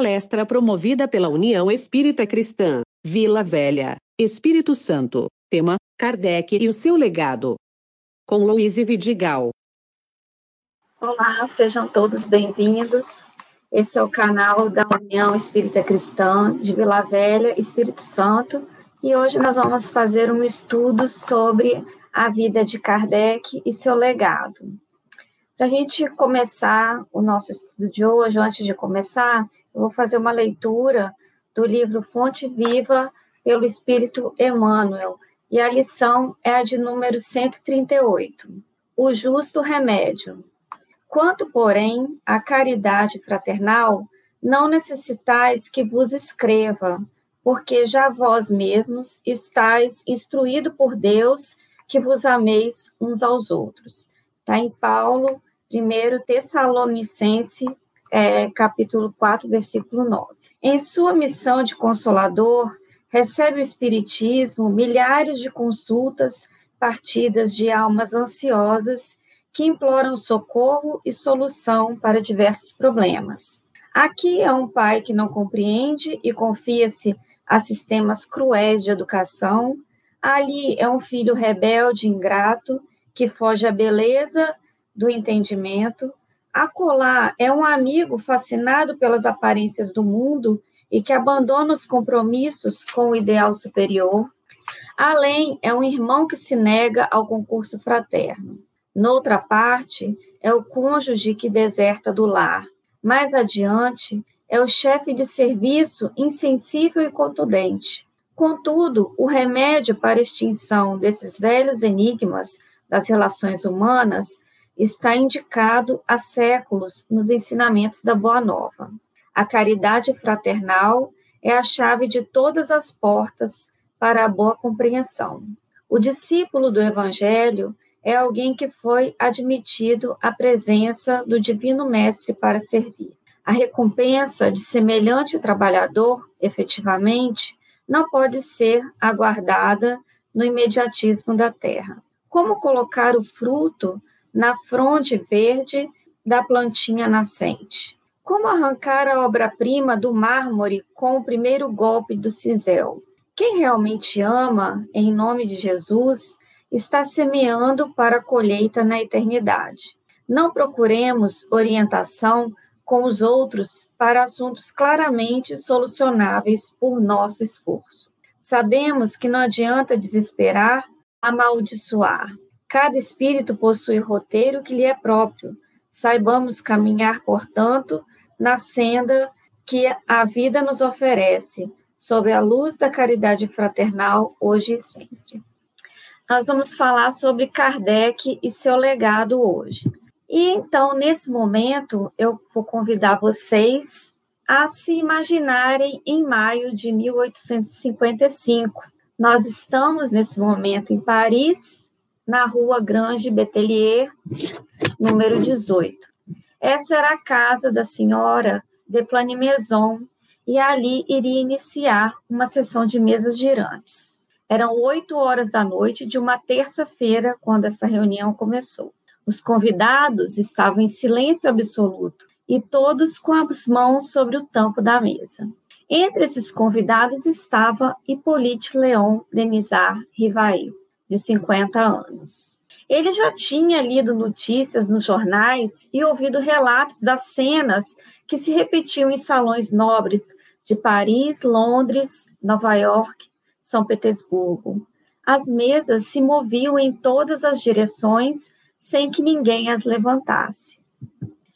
Palestra promovida pela União Espírita Cristã, Vila Velha, Espírito Santo. Tema: Kardec e o seu legado. Com Louise Vidigal. Olá, sejam todos bem-vindos. Esse é o canal da União Espírita Cristã de Vila Velha, Espírito Santo, e hoje nós vamos fazer um estudo sobre a vida de Kardec e seu legado. Para a gente começar o nosso estudo de hoje, antes de começar, eu vou fazer uma leitura do livro Fonte Viva pelo Espírito Emmanuel, e a lição é a de número 138. O justo remédio. Quanto, porém, à caridade fraternal, não necessitais que vos escreva, porque já vós mesmos estáis instruído por Deus que vos ameis uns aos outros. Está em Paulo, 1 Tessalonicense, é, capítulo 4, versículo 9. Em sua missão de consolador, recebe o Espiritismo milhares de consultas partidas de almas ansiosas que imploram socorro e solução para diversos problemas. Aqui é um pai que não compreende e confia-se a sistemas cruéis de educação. Ali é um filho rebelde, ingrato, que foge à beleza do entendimento. Acolá é um amigo fascinado pelas aparências do mundo e que abandona os compromissos com o ideal superior. Além, é um irmão que se nega ao concurso fraterno. Noutra parte, é o cônjuge que deserta do lar. Mais adiante, é o chefe de serviço insensível e contundente. Contudo, o remédio para a extinção desses velhos enigmas das relações humanas está indicado há séculos nos ensinamentos da Boa Nova. A caridade fraternal é a chave de todas as portas para a boa compreensão. O discípulo do Evangelho é alguém que foi admitido à presença do Divino Mestre para servir. A recompensa de semelhante trabalhador, efetivamente, não pode ser aguardada no imediatismo da terra. Como colocar o fruto na fronte verde da plantinha nascente? Como arrancar a obra-prima do mármore com o primeiro golpe do cinzel? Quem realmente ama, em nome de Jesus, está semeando para a colheita na eternidade. Não procuremos orientação com os outros para assuntos claramente solucionáveis por nosso esforço. Sabemos que não adianta desesperar, amaldiçoar. Cada espírito possui roteiro que lhe é próprio. Saibamos caminhar, portanto, na senda que a vida nos oferece, sob a luz da caridade fraternal, hoje e sempre. Nós vamos falar sobre Kardec e seu legado hoje. E então, nesse momento, eu vou convidar vocês a se imaginarem em maio de 1855. Nós estamos nesse momento em Paris, na rua Grange Betelier, número 18. Essa era a casa da senhora de Planimaison e ali iria iniciar uma sessão de mesas girantes. Eram oito horas da noite de uma terça-feira quando essa reunião começou. Os convidados estavam em silêncio absoluto e todos com as mãos sobre o tampo da mesa. Entre esses convidados estava Hippolyte Leon Denisard Rivail, de 50 anos. Ele já tinha lido notícias nos jornais e ouvido relatos das cenas que se repetiam em salões nobres de Paris, Londres, Nova York, São Petersburgo. As mesas se moviam em todas as direções sem que ninguém as levantasse.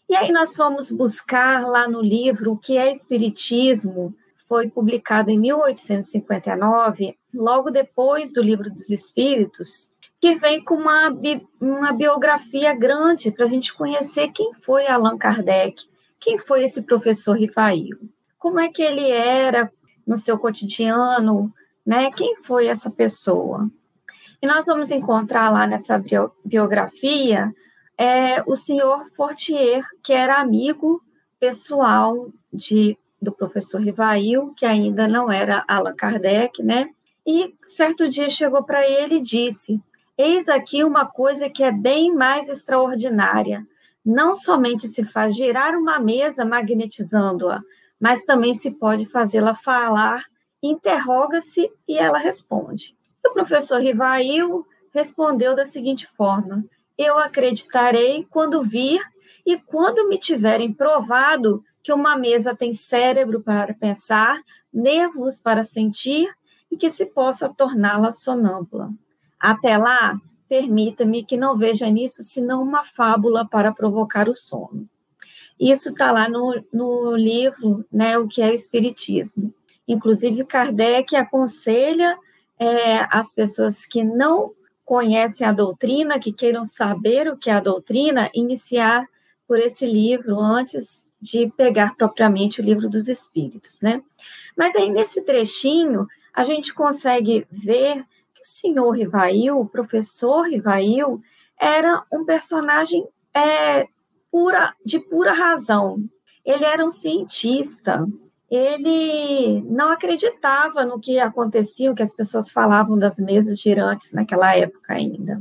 E aí nós fomos buscar lá no livro O que é Espiritismo, foi publicado em 1859, logo depois do Livro dos Espíritos, que vem com uma, uma biografia grande para a gente conhecer quem foi Allan Kardec, quem foi esse professor Rifail, como é que ele era no seu cotidiano, né? Quem foi essa pessoa? E nós vamos encontrar lá nessa biografia é, o senhor Fortier, que era amigo pessoal de, do professor Rivail, que ainda não era Allan Kardec, né? E certo dia chegou para ele e disse: Eis aqui uma coisa que é bem mais extraordinária. Não somente se faz girar uma mesa magnetizando-a, mas também se pode fazê-la falar, interroga-se e ela responde. O professor Rivail respondeu da seguinte forma: Eu acreditarei quando vir e quando me tiverem provado que uma mesa tem cérebro para pensar, nervos para sentir e que se possa torná-la sonâmbula. Até lá, permita-me que não veja nisso senão uma fábula para provocar o sono. Isso está lá no, no livro, né, O que é o Espiritismo. Inclusive, Kardec aconselha é, as pessoas que não conhecem a doutrina, que queiram saber o que é a doutrina, iniciar por esse livro antes de pegar propriamente o livro dos Espíritos, né? Mas aí nesse trechinho a gente consegue ver que o senhor Rivail, o professor Rivail, era um personagem é, pura, de pura razão. Ele era um cientista, ele não acreditava no que acontecia, o que as pessoas falavam das mesas girantes naquela época ainda.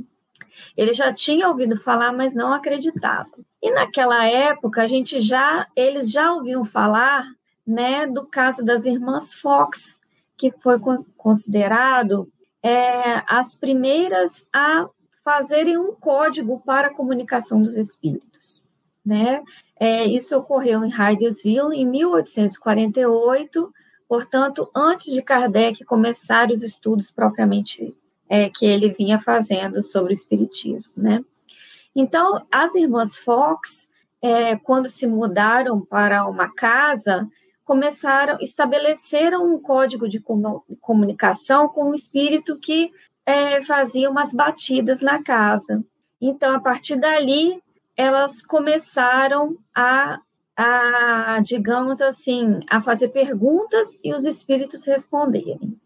Ele já tinha ouvido falar, mas não acreditava. E naquela época, a gente já, eles já ouviam falar, né, do caso das irmãs Fox, que foi considerado é, as primeiras a fazerem um código para a comunicação dos espíritos né? É, isso ocorreu em Hydesville em 1848, portanto, antes de Kardec começar os estudos propriamente é, que ele vinha fazendo sobre o espiritismo, né? Então, as irmãs Fox, é, quando se mudaram para uma casa, começaram, estabeleceram um código de comunicação com um espírito que é, fazia umas batidas na casa. Então, a partir dali, elas começaram a, a, digamos assim, a fazer perguntas e os espíritos responderem.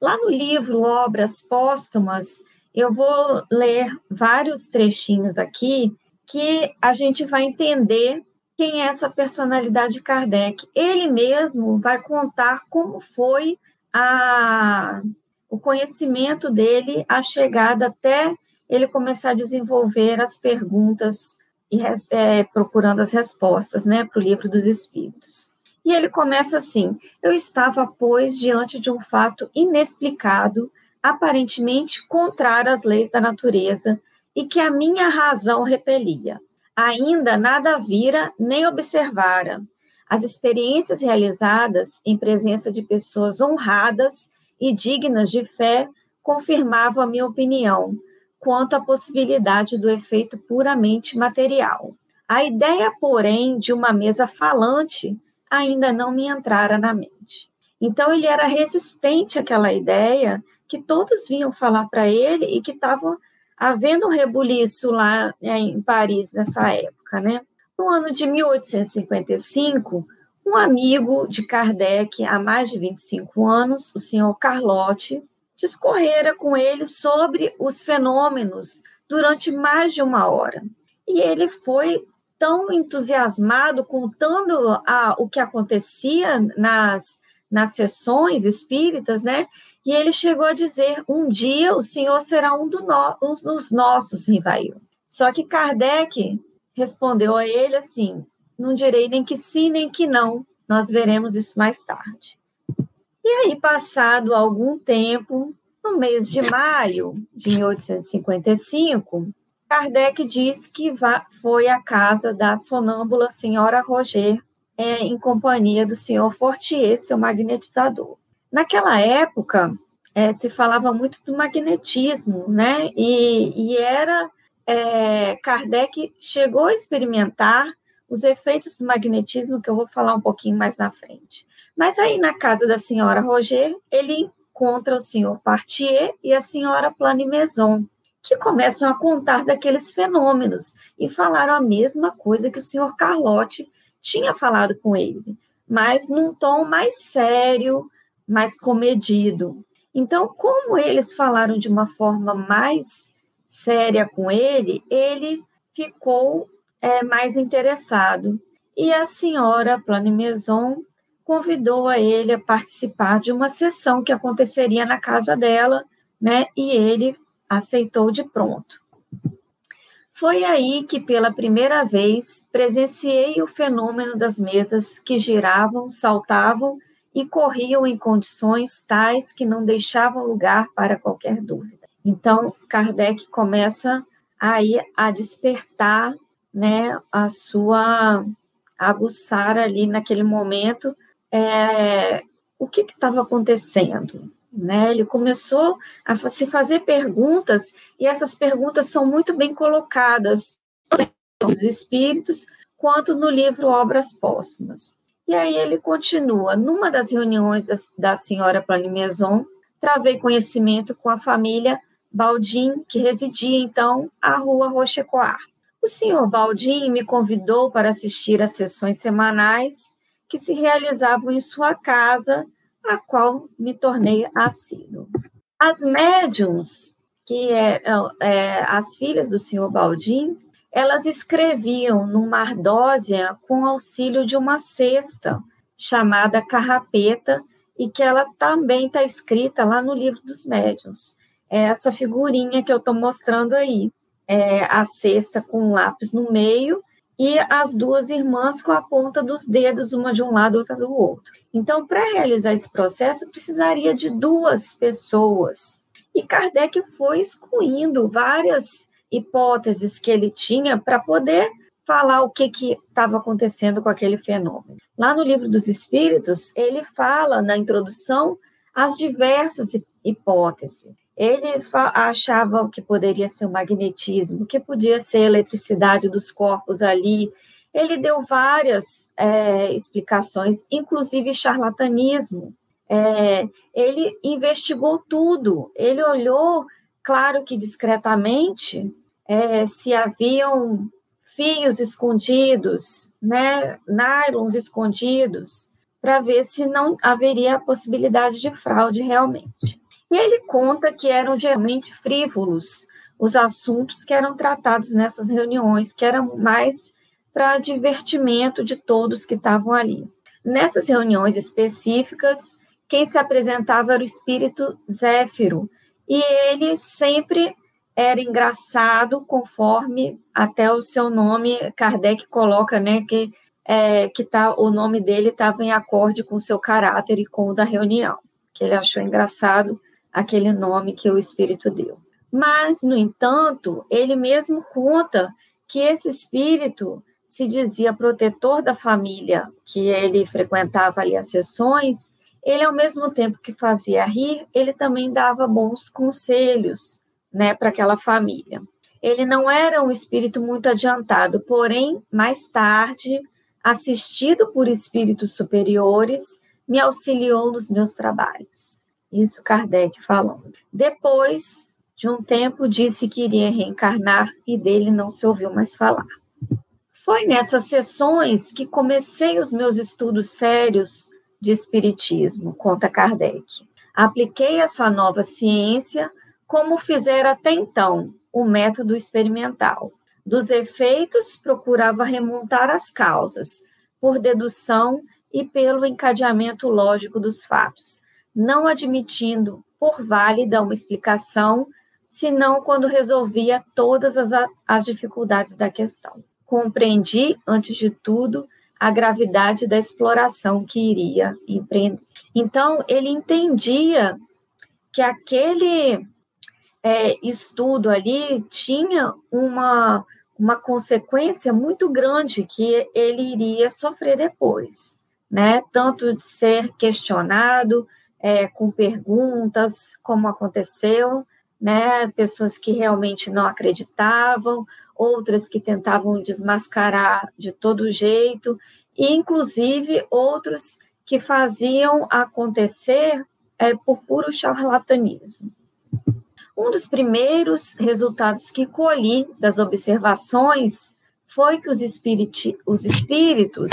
Lá no livro Obras Póstumas, eu vou ler vários trechinhos aqui que a gente vai entender quem é essa personalidade de Kardec. Ele mesmo vai contar como foi a, o conhecimento dele, a chegada até ele começar a desenvolver as perguntas e é, procurando as respostas né, para o livro dos Espíritos. E ele começa assim: Eu estava, pois, diante de um fato inexplicado, aparentemente contrário às leis da natureza, e que a minha razão repelia. Ainda nada vira nem observara. As experiências realizadas em presença de pessoas honradas e dignas de fé confirmavam a minha opinião, quanto à possibilidade do efeito puramente material. A ideia, porém, de uma mesa falante ainda não me entrara na mente. Então, ele era resistente àquela ideia que todos vinham falar para ele e que estava havendo um rebuliço lá né, em Paris nessa época, né? No ano de 1855, um amigo de Kardec há mais de 25 anos, o senhor Carlotti, discorrera com ele sobre os fenômenos durante mais de uma hora. E ele foi tão entusiasmado contando a, o que acontecia nas, nas sessões espíritas, né? E ele chegou a dizer: um dia o senhor será um, do no, um dos nossos, Rivail. Só que Kardec respondeu a ele assim: não direi nem que sim, nem que não, nós veremos isso mais tarde. E aí, passado algum tempo, no mês de maio de 1855, Kardec diz que foi à casa da sonâmbula senhora Roger, é, em companhia do senhor Fortier, seu magnetizador. Naquela época, é, se falava muito do magnetismo, né? E, e era é, Kardec chegou a experimentar os efeitos do magnetismo, que eu vou falar um pouquinho mais na frente. Mas aí, na casa da senhora Roger, ele encontra o senhor Partier e a senhora Planimaison, que começam a contar daqueles fenômenos e falaram a mesma coisa que o senhor Carlotti tinha falado com ele, mas num tom mais sério, mais comedido. Então, como eles falaram de uma forma mais séria com ele, ele ficou é, mais interessado. E a senhora Planimaison convidou a ele a participar de uma sessão que aconteceria na casa dela, né? E ele aceitou de pronto. Foi aí que, pela primeira vez, presenciei o fenômeno das mesas que giravam, saltavam e corriam em condições tais que não deixavam lugar para qualquer dúvida. Então, Kardec começa aí a despertar, né, a sua aguçar ali naquele momento é, o que estava acontecendo, né? Ele começou a se fazer perguntas e essas perguntas são muito bem colocadas nos espíritos quanto no livro Obras Póstumas. E aí ele continua. Numa das reuniões da, da senhora Planimaison, travei conhecimento com a família Baldim, que residia então à rua Rochecoar. O senhor Baldim me convidou para assistir às sessões semanais que se realizavam em sua casa a qual me tornei assíduo. As médiums, que é, é, as filhas do senhor Baldim, elas escreviam numa ardósia com auxílio de uma cesta chamada carrapeta e que ela também está escrita lá no livro dos médiuns. É essa figurinha que eu estou mostrando aí, é a cesta com um lápis no meio e as duas irmãs com a ponta dos dedos, uma de um lado, outra do outro. Então, para realizar esse processo, precisaria de duas pessoas. E Kardec foi excluindo várias hipóteses que ele tinha para poder falar o que estava acontecendo com aquele fenômeno. Lá no livro dos Espíritos, ele fala na introdução as diversas hipóteses. Ele achava que poderia ser o magnetismo, que podia ser a eletricidade dos corpos ali. Ele deu várias é, explicações, inclusive charlatanismo. É, ele investigou tudo. Ele olhou, claro que discretamente, é, se haviam fios escondidos, né, nylons escondidos, para ver se não haveria a possibilidade de fraude realmente. E ele conta que eram geralmente frívolos os assuntos que eram tratados nessas reuniões, que eram mais para divertimento de todos que estavam ali. Nessas reuniões específicas, quem se apresentava era o espírito Zéfiro, e ele sempre era engraçado, conforme até o seu nome, Kardec coloca, né, que, é, que tá, o nome dele estava em acorde com o seu caráter e com o da reunião, que ele achou engraçado aquele nome que o Espírito deu. Mas, no entanto, ele mesmo conta que esse Espírito se dizia protetor da família, que ele frequentava ali as sessões, ele, ao mesmo tempo que fazia rir, ele também dava bons conselhos né, para aquela família. Ele não era um espírito muito adiantado, porém, mais tarde, assistido por espíritos superiores, me auxiliou nos meus trabalhos. Isso Kardec falando. Depois de um tempo, disse que iria reencarnar e dele não se ouviu mais falar. Foi nessas sessões que comecei os meus estudos sérios de espiritismo, conta Kardec. Apliquei essa nova ciência como fizera até então o método experimental. Dos efeitos, procurava remontar as causas, por dedução e pelo encadeamento lógico dos fatos, não admitindo por válida uma explicação, senão quando resolvia todas as, as dificuldades da questão. Compreendi, antes de tudo, a gravidade da exploração que iria empreender. Então, ele entendia que aquele é, estudo ali tinha uma, uma consequência muito grande que ele iria sofrer depois, né? Tanto de ser questionado, é, com perguntas, como aconteceu, né? Pessoas que realmente não acreditavam, outras que tentavam desmascarar de todo jeito, e inclusive outros que faziam acontecer é, por puro charlatanismo. Um dos primeiros resultados que colhi das observações foi que os, espíriti, os espíritos,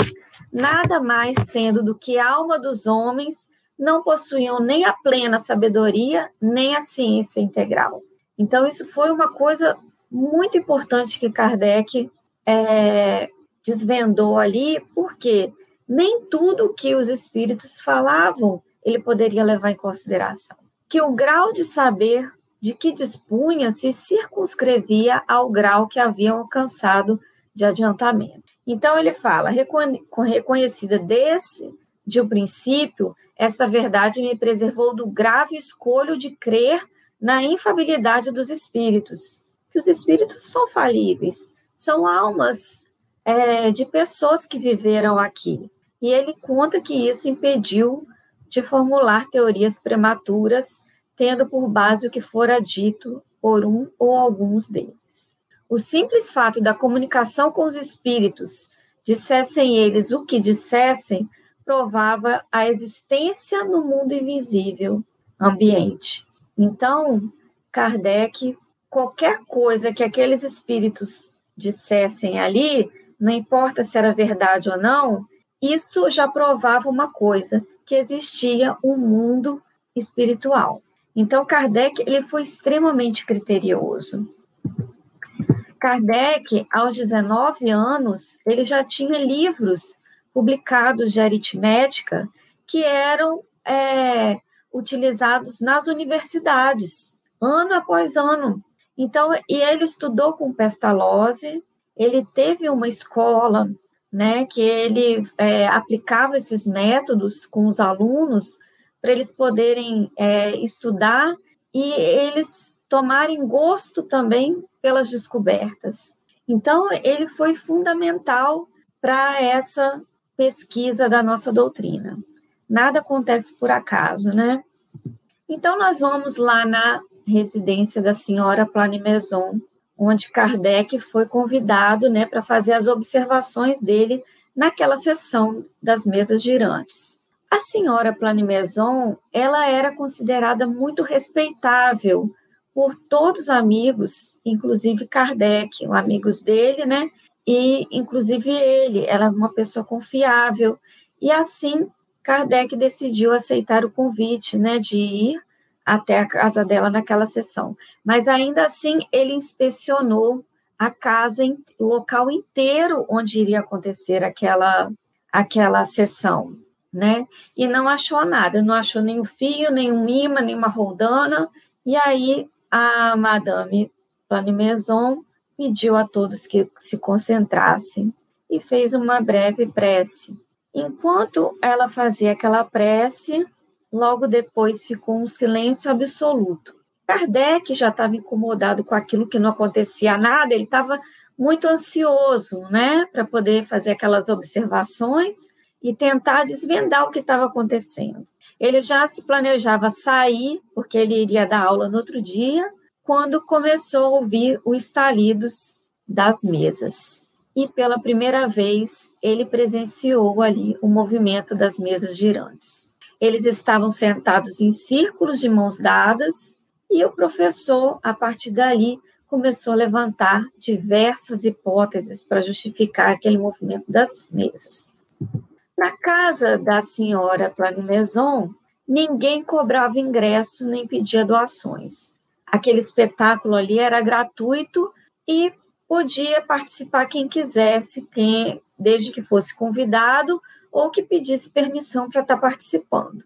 nada mais sendo do que alma dos homens, não possuíam nem a plena sabedoria, nem a ciência integral. Então, isso foi uma coisa muito importante que Kardec é, desvendou ali, porque nem tudo que os espíritos falavam ele poderia levar em consideração. Que o grau de saber de que dispunha se circunscrevia ao grau que haviam alcançado de adiantamento. Então ele fala, reconhecida desse de um princípio, esta verdade me preservou do grave escolho de crer na infabilidade dos espíritos, que os espíritos são falíveis, são almas é, de pessoas que viveram aqui. E ele conta que isso impediu de formular teorias prematuras, tendo por base o que fora dito por um ou alguns deles. O simples fato da comunicação com os espíritos, dissessem eles o que dissessem, provava a existência no mundo invisível ambiente. Então, Kardec, qualquer coisa que aqueles espíritos dissessem ali, não importa se era verdade ou não, isso já provava uma coisa, que existia um mundo espiritual. Então, Kardec ele foi extremamente criterioso. Kardec, aos 19 anos, ele já tinha livros publicados de aritmética que eram é, utilizados nas universidades, ano após ano. Então, e ele estudou com Pestalozzi, ele teve uma escola, né, que ele é, aplicava esses métodos com os alunos para eles poderem é, estudar e eles tomarem gosto também pelas descobertas. Então, ele foi fundamental para essa pesquisa da nossa doutrina. Nada acontece por acaso, né? Então, nós vamos lá na residência da senhora Planimaison, onde Kardec foi convidado né, para fazer as observações dele naquela sessão das mesas girantes. A senhora Planimaison, ela era considerada muito respeitável por todos os amigos, inclusive Kardec, os amigos dele, né? E inclusive ele, ela é uma pessoa confiável. E assim, Kardec decidiu aceitar o convite, né, de ir até a casa dela naquela sessão. Mas ainda assim, ele inspecionou a casa, o local inteiro onde iria acontecer aquela aquela sessão, né? E não achou nada, não achou nenhum fio, nenhum imã, nenhuma roldana. E aí a Madame Planimaison pediu a todos que se concentrassem e fez uma breve prece. Enquanto ela fazia aquela prece, logo depois ficou um silêncio absoluto. Kardec já estava incomodado com aquilo que não acontecia nada, ele estava muito ansioso, né, para poder fazer aquelas observações e tentar desvendar o que estava acontecendo. Ele já se planejava sair, porque ele iria dar aula no outro dia, quando começou a ouvir os estalidos das mesas. E pela primeira vez ele presenciou ali o movimento das mesas girantes. Eles estavam sentados em círculos de mãos dadas e o professor, a partir dali, começou a levantar diversas hipóteses para justificar aquele movimento das mesas. Na casa da senhora Plagmaison, ninguém cobrava ingresso nem pedia doações. Aquele espetáculo ali era gratuito e podia participar quem quisesse, quem, desde que fosse convidado ou que pedisse permissão para estar participando,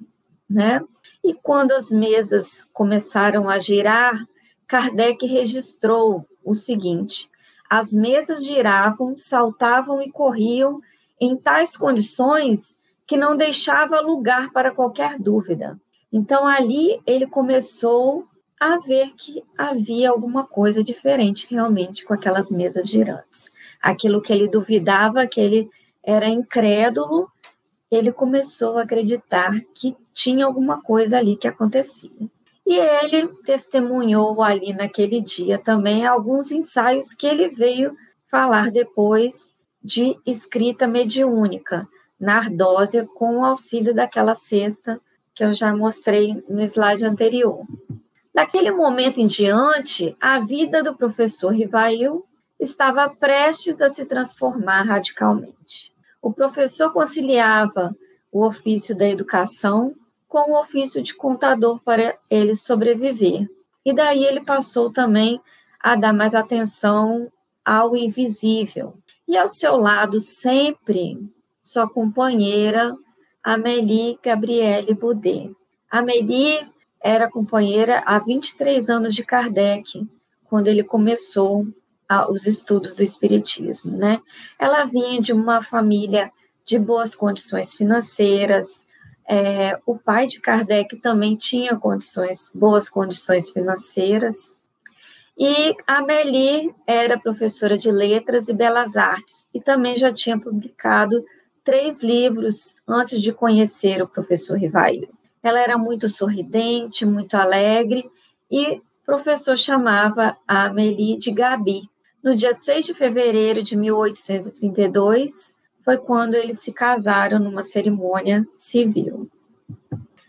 né? E quando as mesas começaram a girar, Kardec registrou o seguinte: as mesas giravam, saltavam e corriam em tais condições que não deixava lugar para qualquer dúvida. Então, ali ele começou a ver que havia alguma coisa diferente realmente com aquelas mesas girantes. Aquilo que ele duvidava, que ele era incrédulo, ele começou a acreditar que tinha alguma coisa ali que acontecia. E ele testemunhou ali naquele dia também alguns ensaios que ele veio falar depois de escrita mediúnica, na ardósia, com o auxílio daquela cesta que eu já mostrei no slide anterior. Daquele momento em diante, a vida do professor Rivail estava prestes a se transformar radicalmente. O professor conciliava o ofício da educação com o ofício de contador para ele sobreviver. E daí ele passou também a dar mais atenção ao invisível, e ao seu lado sempre sua companheira Amélie Gabriele Boudet. Amélie era companheira há 23 anos de Kardec, quando ele começou a, os estudos do Espiritismo. Né? Ela vinha de uma família de boas condições financeiras, é, o pai de Kardec também tinha condições, boas condições financeiras, e a era professora de letras e belas artes e também já tinha publicado três livros antes de conhecer o professor Rivail. Ela era muito sorridente, muito alegre e o professor chamava a Amélie de Gabi. No dia 6 de fevereiro de 1832, foi quando eles se casaram numa cerimônia civil.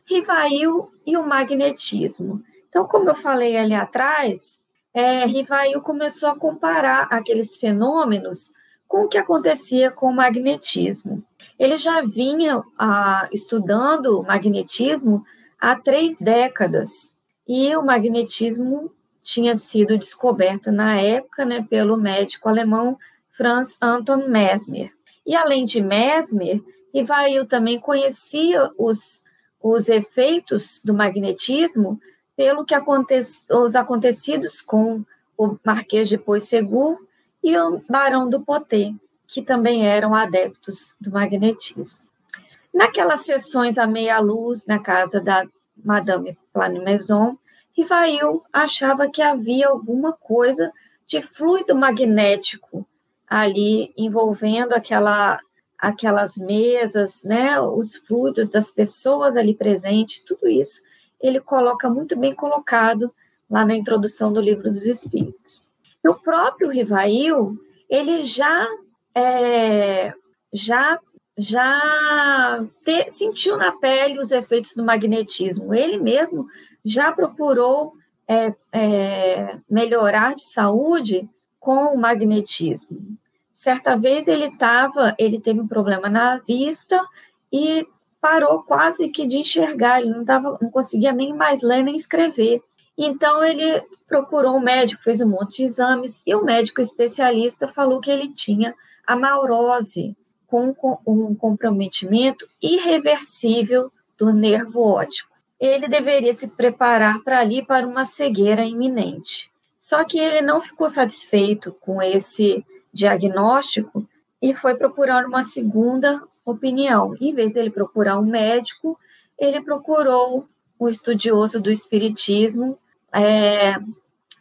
Rivail e o magnetismo. Então, como eu falei ali atrás, é, Rivail começou a comparar aqueles fenômenos com o que acontecia com o magnetismo. Ele já vinha ah, estudando magnetismo há três décadas e o magnetismo tinha sido descoberto na época né, pelo médico alemão Franz Anton Mesmer. E além de Mesmer, Rivail também conhecia os, os efeitos do magnetismo pelo que acontece, os acontecidos com o Marquês de Poissegur e o Barão do Poté, que também eram adeptos do magnetismo. Naquelas sessões à meia luz na casa da Madame Planimaison, Rivail achava que havia alguma coisa de fluido magnético ali envolvendo aquela aquelas mesas, né, os fluidos das pessoas ali presentes, tudo isso ele coloca muito bem colocado lá na introdução do livro dos Espíritos. O próprio Rivail, ele já é, já já te, sentiu na pele os efeitos do magnetismo. Ele mesmo já procurou é, é, melhorar de saúde com o magnetismo. Certa vez ele estava, ele teve um problema na vista e parou quase que de enxergar, ele não, tava, não conseguia nem mais ler nem escrever. Então ele procurou um médico, fez um monte de exames, e o médico especialista falou que ele tinha a maurose, com um comprometimento irreversível do nervo óptico. Ele deveria se preparar para ali para uma cegueira iminente. Só que ele não ficou satisfeito com esse diagnóstico e foi procurar uma segunda opinião. Em vez dele procurar um médico, ele procurou um estudioso do espiritismo, é,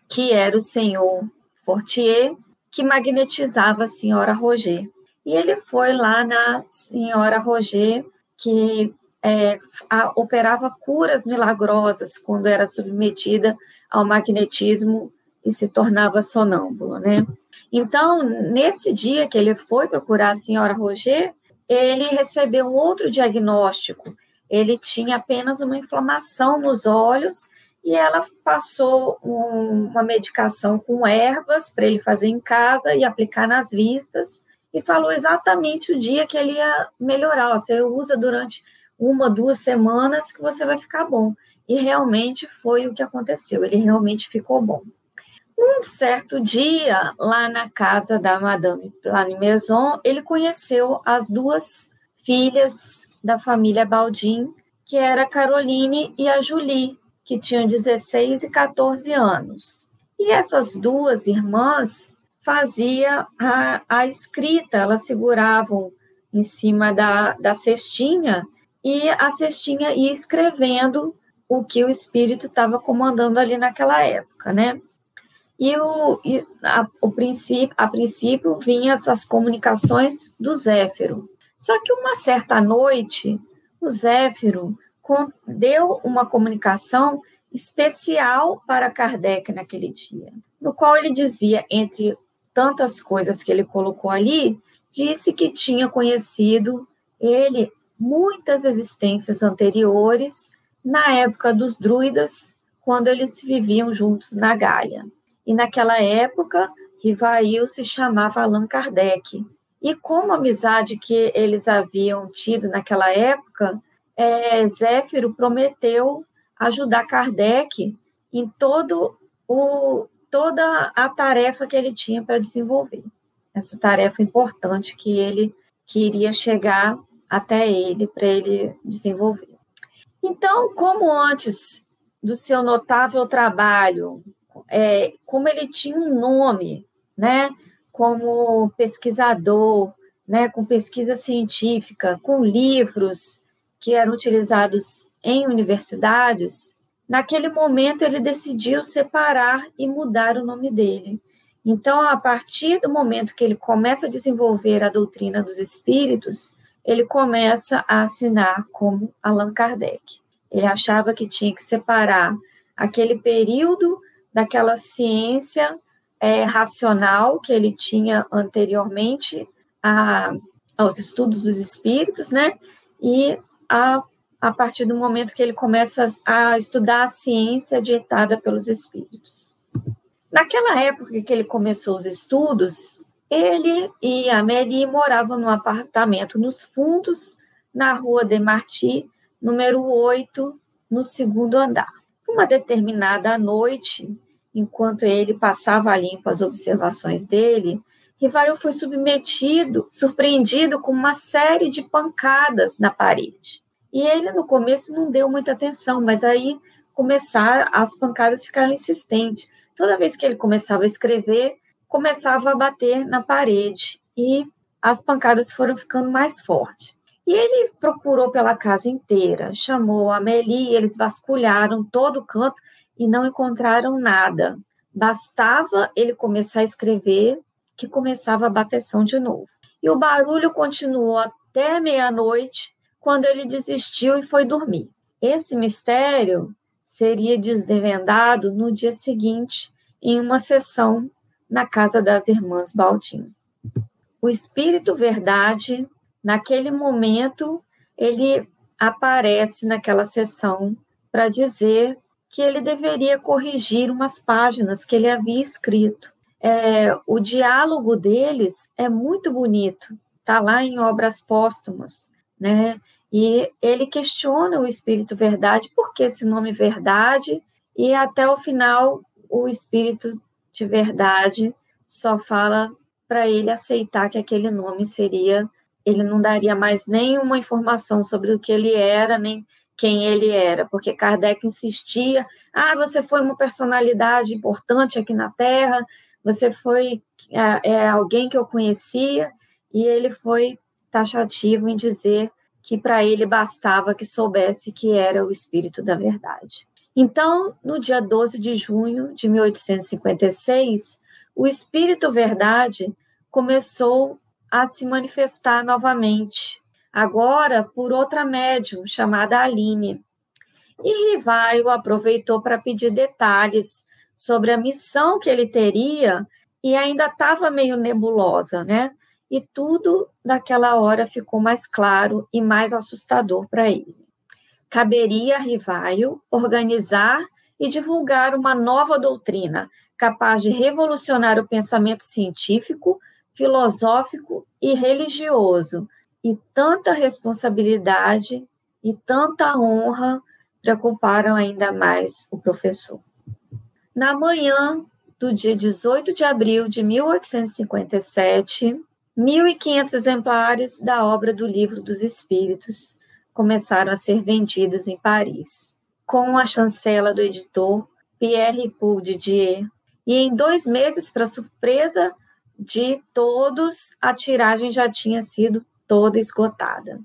que era o senhor Fortier, que magnetizava a senhora Roger. E ele foi lá na senhora Roger, que é, a, operava curas milagrosas quando era submetida ao magnetismo e se tornava sonâmbulo, né? Então, nesse dia que ele foi procurar a senhora Roger, ele recebeu outro diagnóstico. Ele tinha apenas uma inflamação nos olhos e ela passou um, uma medicação com ervas para ele fazer em casa e aplicar nas vistas e falou exatamente o dia que ele ia melhorar. Você usa durante uma, duas semanas que você vai ficar bom. E realmente foi o que aconteceu. Ele realmente ficou bom. Um certo dia, lá na casa da Madame Planimaison, ele conheceu as duas filhas da família Baldin, que era a Caroline e a Julie, que tinham 16 e 14 anos. E essas duas irmãs faziam a, a escrita, elas seguravam em cima da, da cestinha e a cestinha ia escrevendo o que o espírito estava comandando ali naquela época, né? E, o, e a, o princípio, a princípio vinham essas comunicações do Zéfiro. Só que uma certa noite, o Zéfiro deu uma comunicação especial para Kardec naquele dia, no qual ele dizia, entre tantas coisas que ele colocou ali, disse que tinha conhecido ele muitas existências anteriores, na época dos druidas, quando eles viviam juntos na Gália. E naquela época, Rivail se chamava Allan Kardec. E como a amizade que eles haviam tido naquela época, é, Zéfiro prometeu ajudar Kardec em todo o, toda a tarefa que ele tinha para desenvolver. Essa tarefa importante que ele queria chegar até ele para ele desenvolver. Então, como antes do seu notável trabalho, é, como ele tinha um nome, né, como pesquisador, né, com pesquisa científica, com livros que eram utilizados em universidades, naquele momento ele decidiu separar e mudar o nome dele. Então, a partir do momento que ele começa a desenvolver a doutrina dos espíritos, ele começa a assinar como Allan Kardec. Ele achava que tinha que separar aquele período daquela ciência é, racional que ele tinha anteriormente a, aos estudos dos espíritos, né? E a, a partir do momento que ele começa a estudar a ciência ditada pelos espíritos. Naquela época que ele começou os estudos, ele e a Mary moravam num apartamento nos fundos, na rua de Marti, número 8, no segundo andar. Uma determinada noite, enquanto ele passava limpo as observações dele, Rivail foi submetido, surpreendido com uma série de pancadas na parede. E ele, no começo, não deu muita atenção, mas aí começaram, as pancadas ficaram insistentes. Toda vez que ele começava a escrever, começava a bater na parede e as pancadas foram ficando mais fortes. E ele procurou pela casa inteira, chamou a Meli, eles vasculharam todo o canto e não encontraram nada. Bastava ele começar a escrever que começava a bateção de novo. E o barulho continuou até meia-noite, quando ele desistiu e foi dormir. Esse mistério seria desvendado no dia seguinte, em uma sessão na casa das irmãs Baldin. O Espírito Verdade, naquele momento, ele aparece naquela sessão para dizer que ele deveria corrigir umas páginas que ele havia escrito. É, o diálogo deles é muito bonito, está lá em obras póstumas, né? E ele questiona o Espírito Verdade, por que esse nome Verdade? E até o final, o Espírito de Verdade só fala para ele aceitar que aquele nome seria. Ele não daria mais nenhuma informação sobre o que ele era, nem quem ele era, porque Kardec insistia: ah, você foi uma personalidade importante aqui na Terra, você foi é, é alguém que eu conhecia, e ele foi taxativo em dizer que para ele bastava que soubesse que era o Espírito da Verdade. Então, no dia 12 de junho de 1856, o Espírito Verdade começou a se manifestar novamente, agora por outra médium chamada Aline. E Rivaio aproveitou para pedir detalhes sobre a missão que ele teria e ainda estava meio nebulosa, né? e tudo naquela hora ficou mais claro e mais assustador para ele. Caberia a Rivaio organizar e divulgar uma nova doutrina capaz de revolucionar o pensamento científico, filosófico e religioso, e tanta responsabilidade e tanta honra preocuparam ainda mais o professor. Na manhã do dia 18 de abril de 1857, 1.500 exemplares da obra do Livro dos Espíritos começaram a ser vendidos em Paris, com a chancela do editor Pierre Paul Didier, e em dois meses, para surpresa de todos, a tiragem já tinha sido toda esgotada.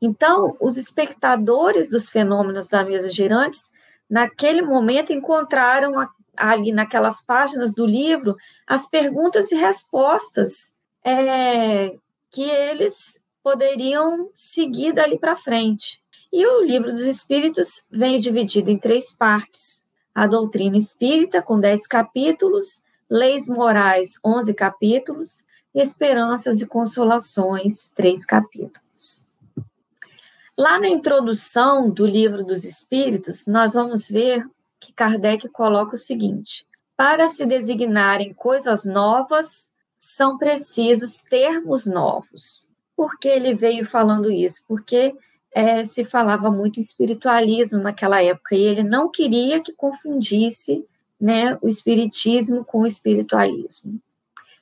Então, os espectadores dos fenômenos da mesa girantes, naquele momento, encontraram ali naquelas páginas do livro as perguntas e respostas é, que eles poderiam seguir dali para frente. E o livro dos Espíritos vem dividido em três partes: a doutrina espírita, com dez capítulos, leis morais, onze capítulos, esperanças e consolações, três capítulos. Lá na introdução do livro dos Espíritos, nós vamos ver que Kardec coloca o seguinte: para se designarem coisas novas são precisos termos novos. Por que ele veio falando isso? Porque é, se falava muito em espiritualismo naquela época e ele não queria que confundisse né, o espiritismo com o espiritualismo.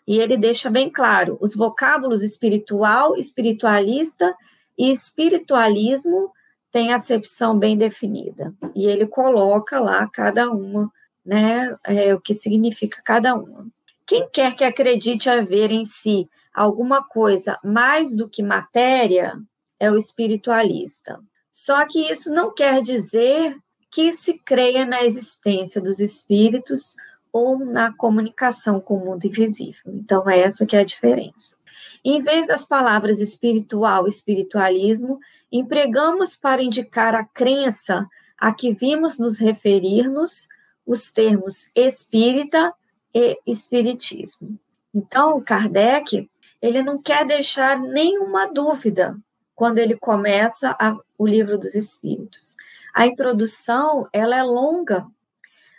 E ele deixa bem claro: os vocábulos espiritual, espiritualista e espiritualismo tem acepção bem definida. E ele coloca lá cada uma, né, é, o que significa cada uma. Quem quer que acredite haver em si alguma coisa mais do que matéria é o espiritualista. Só que isso não quer dizer que se creia na existência dos espíritos ou na comunicação com o mundo invisível. Então, é essa que é a diferença. Em vez das palavras espiritual e espiritualismo, empregamos para indicar a crença a que vimos nos referir-nos os termos espírita e espiritismo. Então, o Kardec, ele não quer deixar nenhuma dúvida quando ele começa a, o livro dos Espíritos. A introdução, ela é longa,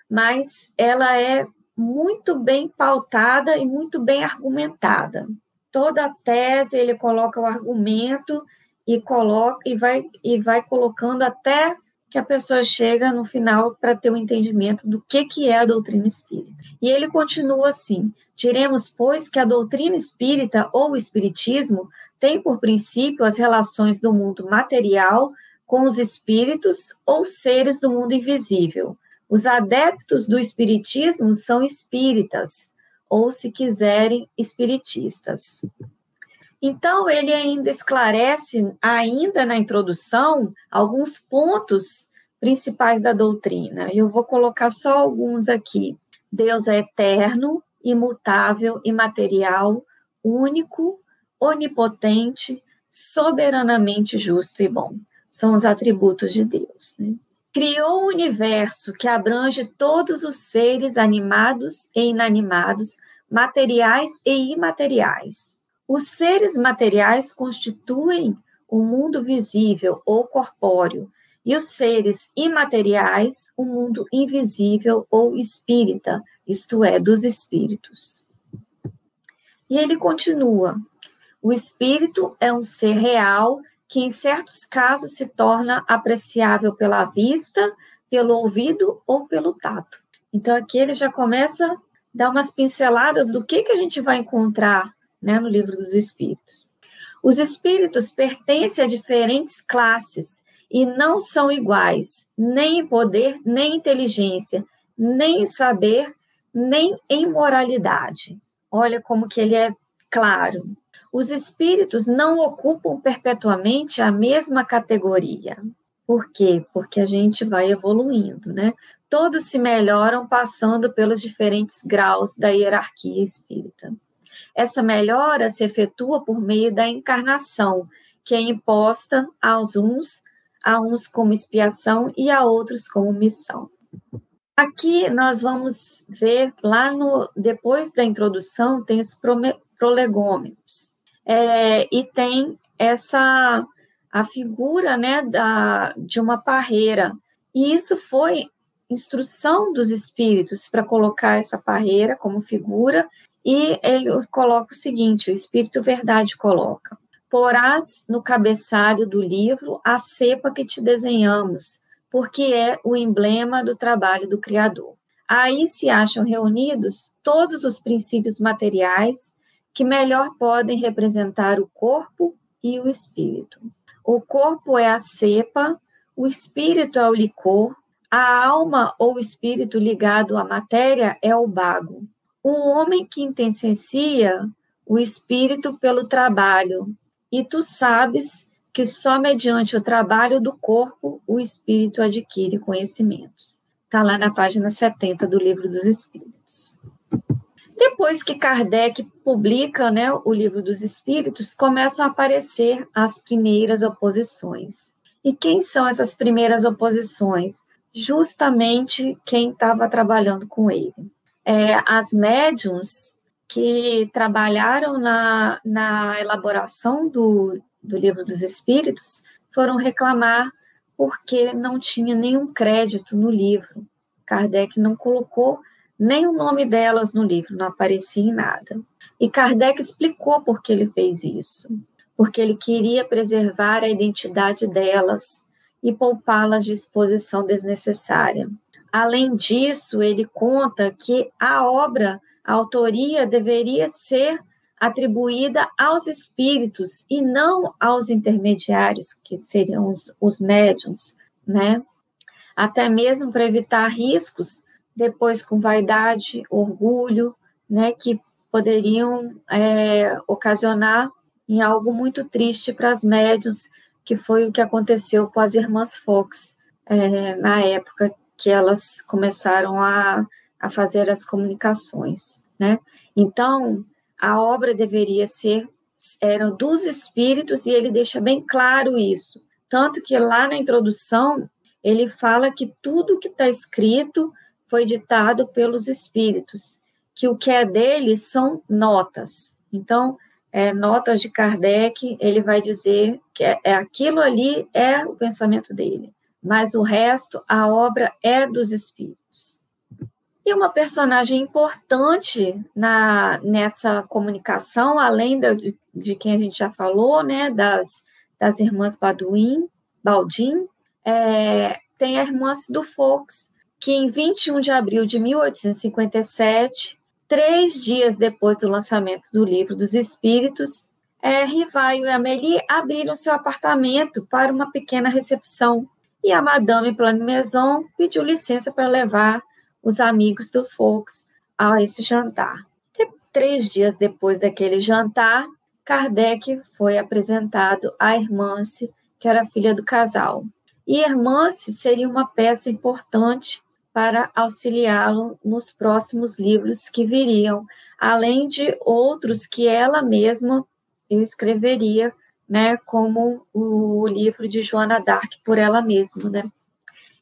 mas ela é muito bem pautada e muito bem argumentada. Toda a tese ele coloca o argumento e coloca e vai e vai colocando até que a pessoa chega no final para ter o um entendimento do que, que é a doutrina espírita. E ele continua assim: diremos, pois, que a doutrina espírita ou o espiritismo tem por princípio as relações do mundo material com os espíritos ou seres do mundo invisível. Os adeptos do espiritismo são espíritas, ou, se quiserem, espiritistas. Então, ele ainda esclarece, ainda na introdução, alguns pontos principais da doutrina. Eu vou colocar só alguns aqui. Deus é eterno, imutável, imaterial, único, onipotente, soberanamente justo e bom. São os atributos de Deus. Né? Criou o universo que abrange todos os seres animados e inanimados, materiais e imateriais os seres materiais constituem o mundo visível ou corpóreo, e os seres imateriais, o mundo invisível ou espírita, isto é, dos espíritos. E ele continua: o espírito é um ser real que, em certos casos, se torna apreciável pela vista, pelo ouvido ou pelo tato. Então, aqui ele já começa a dar umas pinceladas do que, que a gente vai encontrar né, no livro dos Espíritos. Os espíritos pertencem a diferentes classes e não são iguais, nem em poder, nem em inteligência, nem em saber, nem em moralidade. Olha como que ele é claro. Os espíritos não ocupam perpetuamente a mesma categoria. Por quê? Porque a gente vai evoluindo, né? Todos se melhoram passando pelos diferentes graus da hierarquia espírita. Essa melhora se efetua por meio da encarnação, que é imposta aos uns, a uns como expiação e a outros como missão. Aqui nós vamos ver lá no depois da introdução tem os prolegômenos é, e tem essa a figura né da de uma parreira e isso foi instrução dos espíritos para colocar essa parreira como figura e ele coloca o seguinte: o Espírito Verdade coloca: Porás no cabeçalho do livro a cepa que te desenhamos, porque é o emblema do trabalho do Criador. Aí se acham reunidos todos os princípios materiais que melhor podem representar o corpo e o espírito. O corpo é a cepa, o espírito é o licor, a alma ou espírito ligado à matéria é o bago. O homem que intensencia o espírito pelo trabalho, e tu sabes que só mediante o trabalho do corpo o espírito adquire conhecimentos. Está lá na página 70 do Livro dos Espíritos. Depois que Kardec publica né, o Livro dos Espíritos, começam a aparecer as primeiras oposições. E quem são essas primeiras oposições? Justamente quem estava trabalhando com ele é, as médiums que trabalharam na, na elaboração do, do livro dos Espíritos foram reclamar porque não tinha nenhum crédito no livro. Kardec não colocou nem o nome delas no livro, não aparecia em nada. E Kardec explicou por que ele fez isso. Porque ele queria preservar a identidade delas e poupá-las de exposição desnecessária. Além disso, ele conta que a obra, a autoria, deveria ser atribuída aos espíritos e não aos intermediários, que seriam os, os médiums, né? Até mesmo para evitar riscos, depois com vaidade, orgulho, né? Que poderiam é, ocasionar em algo muito triste para as médiums, que foi o que aconteceu com as irmãs Fox é, na época que elas começaram a, a fazer as comunicações, né? Então, a obra deveria ser eram dos espíritos e ele deixa bem claro isso. Tanto que lá na introdução ele fala que tudo que está escrito foi ditado pelos espíritos, que o que é deles são notas. Então, é, notas de Kardec, ele vai dizer que é, é aquilo ali é o pensamento dele, mas o resto, a obra é dos espíritos. E uma personagem importante na, nessa comunicação, além da, de, de, quem a gente já falou, né, das, das irmãs Baduin, Baldin, é, tem a irmã do Fox, que em 21 de abril de 1857, três dias depois do lançamento do Livro dos Espíritos, é, Rivaio e Amélie abriram seu apartamento para uma pequena recepção, e a Madame Plane-Maison pediu licença para levar os amigos do Fox a esse jantar. E três dias depois daquele jantar, Kardec foi apresentado à Hermance, que era filha do casal. E Hermance seria uma peça importante para auxiliá-lo nos próximos livros que viriam, além de outros que ela mesma escreveria, né, como o livro de Joana Dark por ela mesma, né?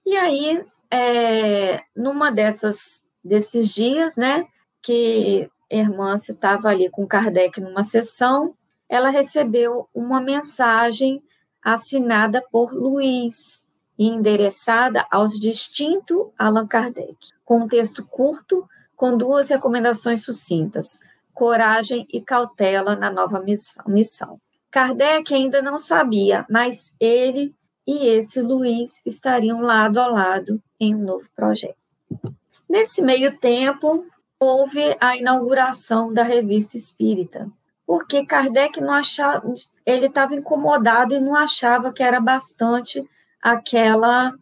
E aí é, numa dessas desses dias, né, que Hermance estava ali com Kardec numa sessão, ela recebeu uma mensagem assinada por Luiz e endereçada aos distinto Allan Kardec, com um texto curto com duas recomendações sucintas: coragem e cautela na nova missão. Kardec ainda não sabia, mas ele e esse Luiz estariam lado a lado em um novo projeto. Nesse meio tempo, houve a inauguração da revista Espírita, porque Kardec não achava, ele estava incomodado e não achava que era bastante aquela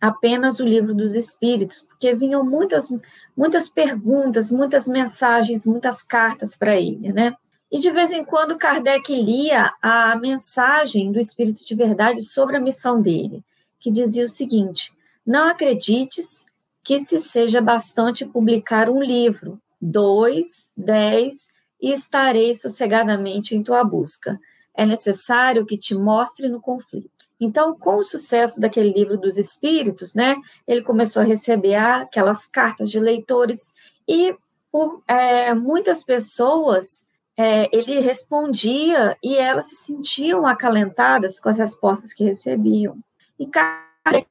apenas o livro dos espíritos, porque vinham muitas muitas perguntas, muitas mensagens, muitas cartas para ele, né? E de vez em quando Kardec lia a mensagem do Espírito de Verdade sobre a missão dele, que dizia o seguinte: Não acredites que se seja bastante publicar um livro, dois, dez, e estarei sossegadamente em tua busca. É necessário que te mostre no conflito. Então, com o sucesso daquele livro dos Espíritos, né, ele começou a receber aquelas cartas de leitores e por é, muitas pessoas é, ele respondia e elas se sentiam acalentadas com as respostas que recebiam. E Kardec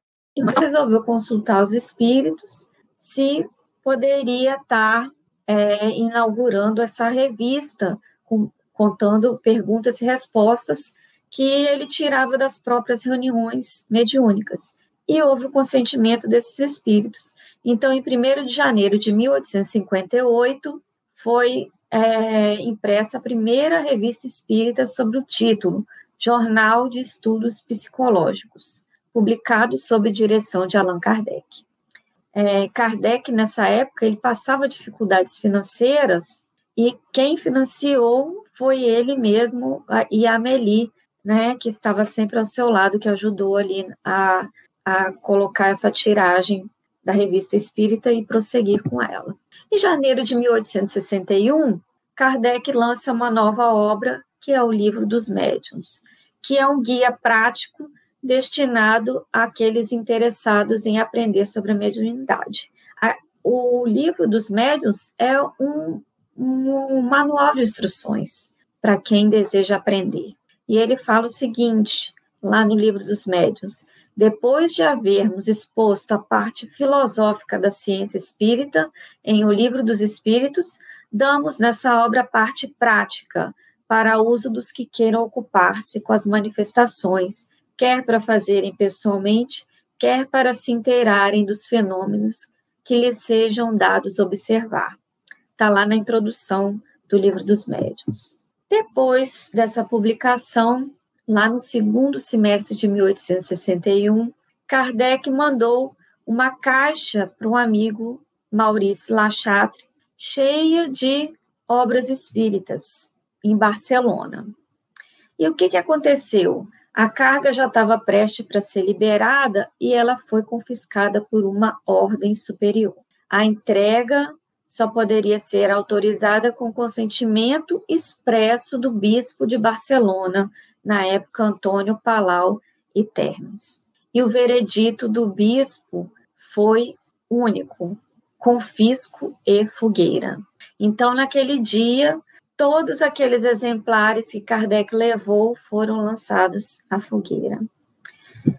resolveu consultar os espíritos se poderia estar é, inaugurando essa revista, com, contando perguntas e respostas que ele tirava das próprias reuniões mediúnicas. E houve o consentimento desses espíritos. Então, em 1 de janeiro de 1858, foi é, impressa a primeira revista espírita sobre o título Jornal de Estudos Psicológicos, publicado sob direção de Allan Kardec. É, Kardec, nessa época, ele passava dificuldades financeiras e quem financiou foi ele mesmo e a Amélie, né, que estava sempre ao seu lado, que ajudou ali a, a colocar essa tiragem da Revista Espírita e prosseguir com ela. Em janeiro de 1861, Kardec lança uma nova obra, que é o Livro dos Médiuns, que é um guia prático destinado àqueles interessados em aprender sobre a mediunidade. O Livro dos Médiuns é um, um manual de instruções para quem deseja aprender. E ele fala o seguinte, lá no Livro dos Médiuns: depois de havermos exposto a parte filosófica da ciência espírita em O Livro dos Espíritos, damos nessa obra a parte prática para uso dos que queiram ocupar-se com as manifestações, quer para fazerem pessoalmente, quer para se inteirarem dos fenômenos que lhes sejam dados observar. Está lá na introdução do Livro dos Médiuns. Depois dessa publicação, lá no segundo semestre de 1861, Kardec mandou uma caixa para um amigo, Maurice Lachatre, cheia de obras espíritas, em Barcelona. E o que, que aconteceu? A carga já estava prestes para ser liberada e ela foi confiscada por uma ordem superior. A entrega só poderia ser autorizada com consentimento expresso do bispo de Barcelona, na época Antônio Palau e Termes. E o veredito do bispo foi único: confisco e fogueira. Então, naquele dia, todos aqueles exemplares que Kardec levou foram lançados à fogueira.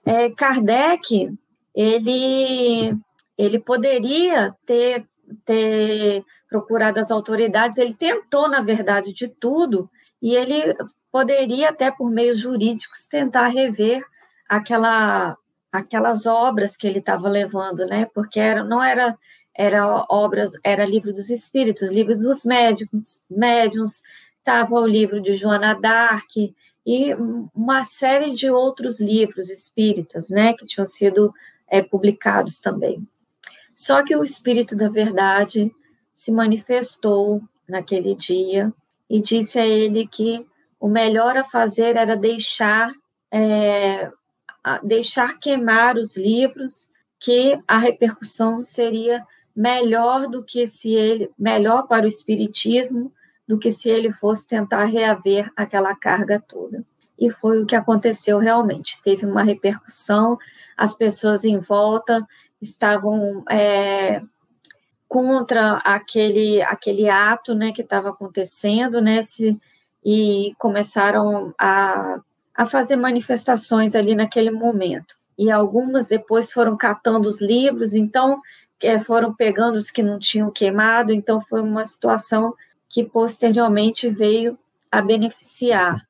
É, Kardec, ele, ele poderia ter, ter procurado as autoridades, ele tentou, na verdade, de tudo, e ele poderia, até por meios jurídicos, tentar rever aquela, aquelas obras que ele estava levando, né? Porque era, não era era obra, era livro dos espíritos, livro dos médicos, médiums, estava o livro de Joana d'Arc e uma série de outros livros espíritas, né, que tinham sido é, publicados também. Só que o Espírito da Verdade se manifestou naquele dia e disse a ele que o melhor a fazer era deixar é, deixar queimar os livros, que a repercussão seria melhor do que se ele, melhor para o espiritismo do que se ele fosse tentar reaver aquela carga toda. E foi o que aconteceu realmente. Teve uma repercussão, as pessoas em volta estavam é, contra aquele, aquele ato né, que estava acontecendo, né, se, e começaram a, a fazer manifestações ali naquele momento. E algumas depois foram catando os livros, então foram pegando os que não tinham queimado, então foi uma situação que posteriormente veio a beneficiar.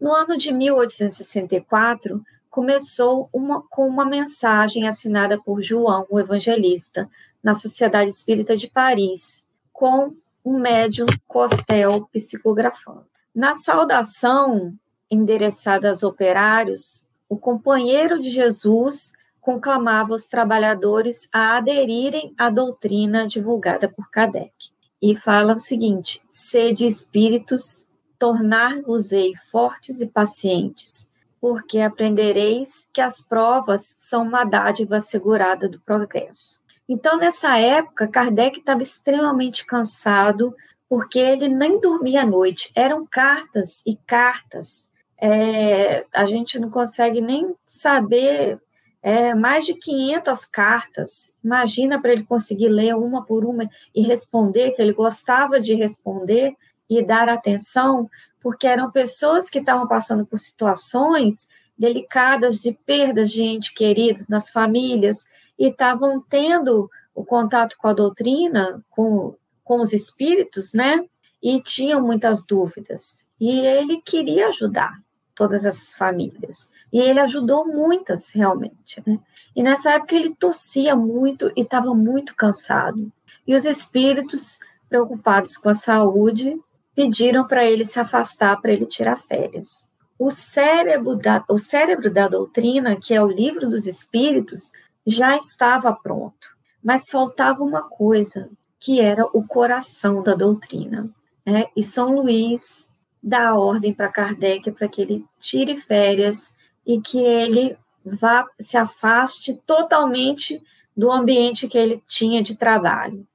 No ano de 1864, começou uma, com uma mensagem assinada por João, o evangelista, na Sociedade Espírita de Paris, com um médium Costel psicografando. Na saudação endereçada aos operários, o companheiro de Jesus conclamava os trabalhadores a aderirem à doutrina divulgada por Kardec. E fala o seguinte: sede espíritos, tornar-vos-ei fortes e pacientes, porque aprendereis que as provas são uma dádiva assegurada do progresso. Então, nessa época, Kardec estava extremamente cansado, porque ele nem dormia à noite. Eram cartas e cartas. É, a gente não consegue nem saber é, mais de 500 cartas. Imagina para ele conseguir ler uma por uma e responder, que ele gostava de responder e dar atenção, porque eram pessoas que estavam passando por situações delicadas de perdas de entes queridos nas famílias e estavam tendo o contato com a doutrina, com, com os espíritos, né? E tinham muitas dúvidas. E ele queria ajudar todas essas famílias. E ele ajudou muitas, realmente. Né? E nessa época ele tossia muito e estava muito cansado. E os espíritos, preocupados com a saúde, pediram para ele se afastar, para ele tirar férias. O cérebro, da, o cérebro da doutrina, que é o livro dos espíritos, já estava pronto, mas faltava uma coisa, que era o coração da doutrina. Né? E São Luís dá ordem para Kardec para que ele tire férias e que ele vá se afaste totalmente do ambiente que ele tinha de trabalho.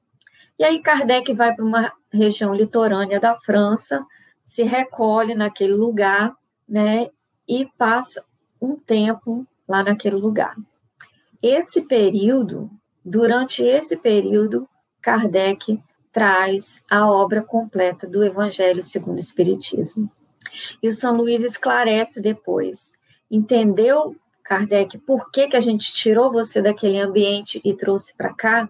E aí Kardec vai para uma região litorânea da França, se recolhe naquele lugar, né, e passa um tempo lá naquele lugar. Esse período, durante esse período, Kardec traz a obra completa do Evangelho segundo o Espiritismo. E o São Luís esclarece depois entendeu, Kardec, por que, que a gente tirou você daquele ambiente e trouxe para cá?